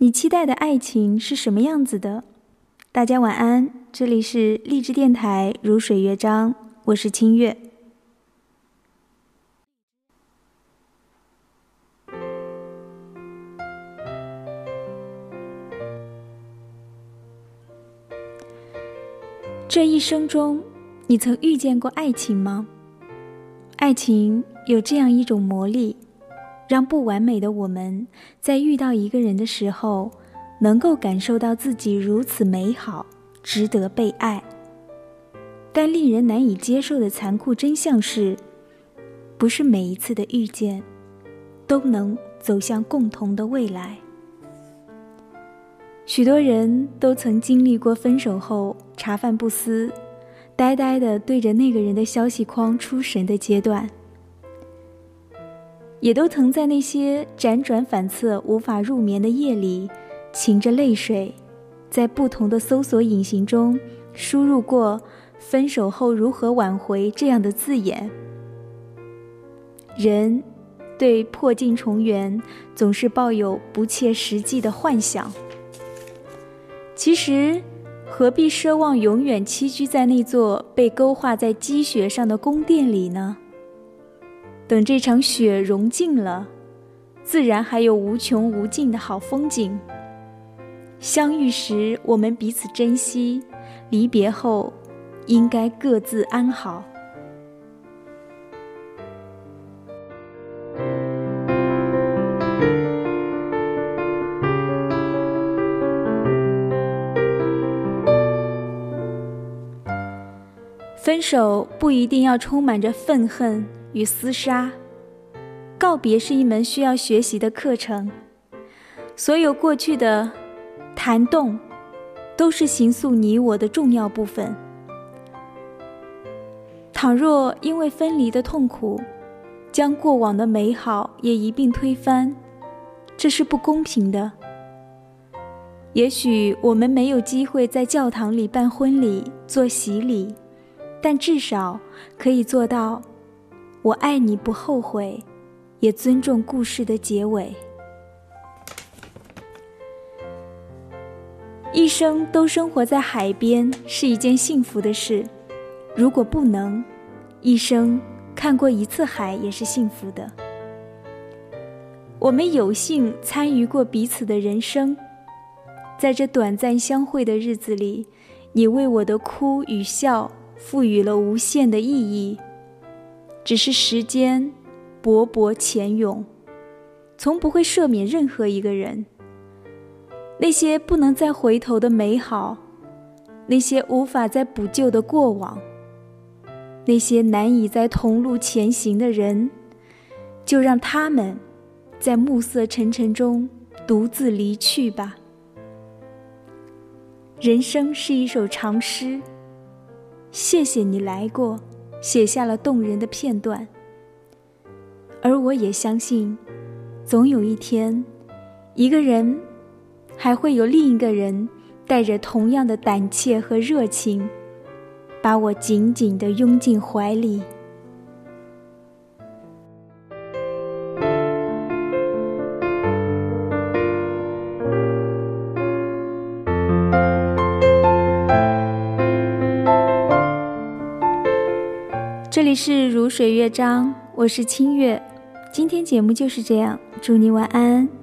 你期待的爱情是什么样子的？大家晚安，这里是励志电台如水乐章，我是清月。这一生中，你曾遇见过爱情吗？爱情有这样一种魔力。让不完美的我们在遇到一个人的时候，能够感受到自己如此美好，值得被爱。但令人难以接受的残酷真相是，不是每一次的遇见，都能走向共同的未来。许多人都曾经历过分手后茶饭不思，呆呆的对着那个人的消息框出神的阶段。也都曾在那些辗转反侧、无法入眠的夜里，噙着泪水，在不同的搜索引擎中输入过“分手后如何挽回”这样的字眼。人对破镜重圆总是抱有不切实际的幻想。其实，何必奢望永远栖居在那座被勾画在积雪上的宫殿里呢？等这场雪融尽了，自然还有无穷无尽的好风景。相遇时我们彼此珍惜，离别后应该各自安好。分手不一定要充满着愤恨。与厮杀，告别是一门需要学习的课程。所有过去的弹动，都是形塑你我的重要部分。倘若因为分离的痛苦，将过往的美好也一并推翻，这是不公平的。也许我们没有机会在教堂里办婚礼、做洗礼，但至少可以做到。我爱你不后悔，也尊重故事的结尾。一生都生活在海边是一件幸福的事，如果不能，一生看过一次海也是幸福的。我们有幸参与过彼此的人生，在这短暂相会的日子里，你为我的哭与笑赋予了无限的意义。只是时间勃勃潜涌，从不会赦免任何一个人。那些不能再回头的美好，那些无法再补救的过往，那些难以在同路前行的人，就让他们在暮色沉沉中独自离去吧。人生是一首长诗，谢谢你来过。写下了动人的片段，而我也相信，总有一天，一个人还会有另一个人，带着同样的胆怯和热情，把我紧紧地拥进怀里。里是如水乐章，我是清月，今天节目就是这样，祝你晚安。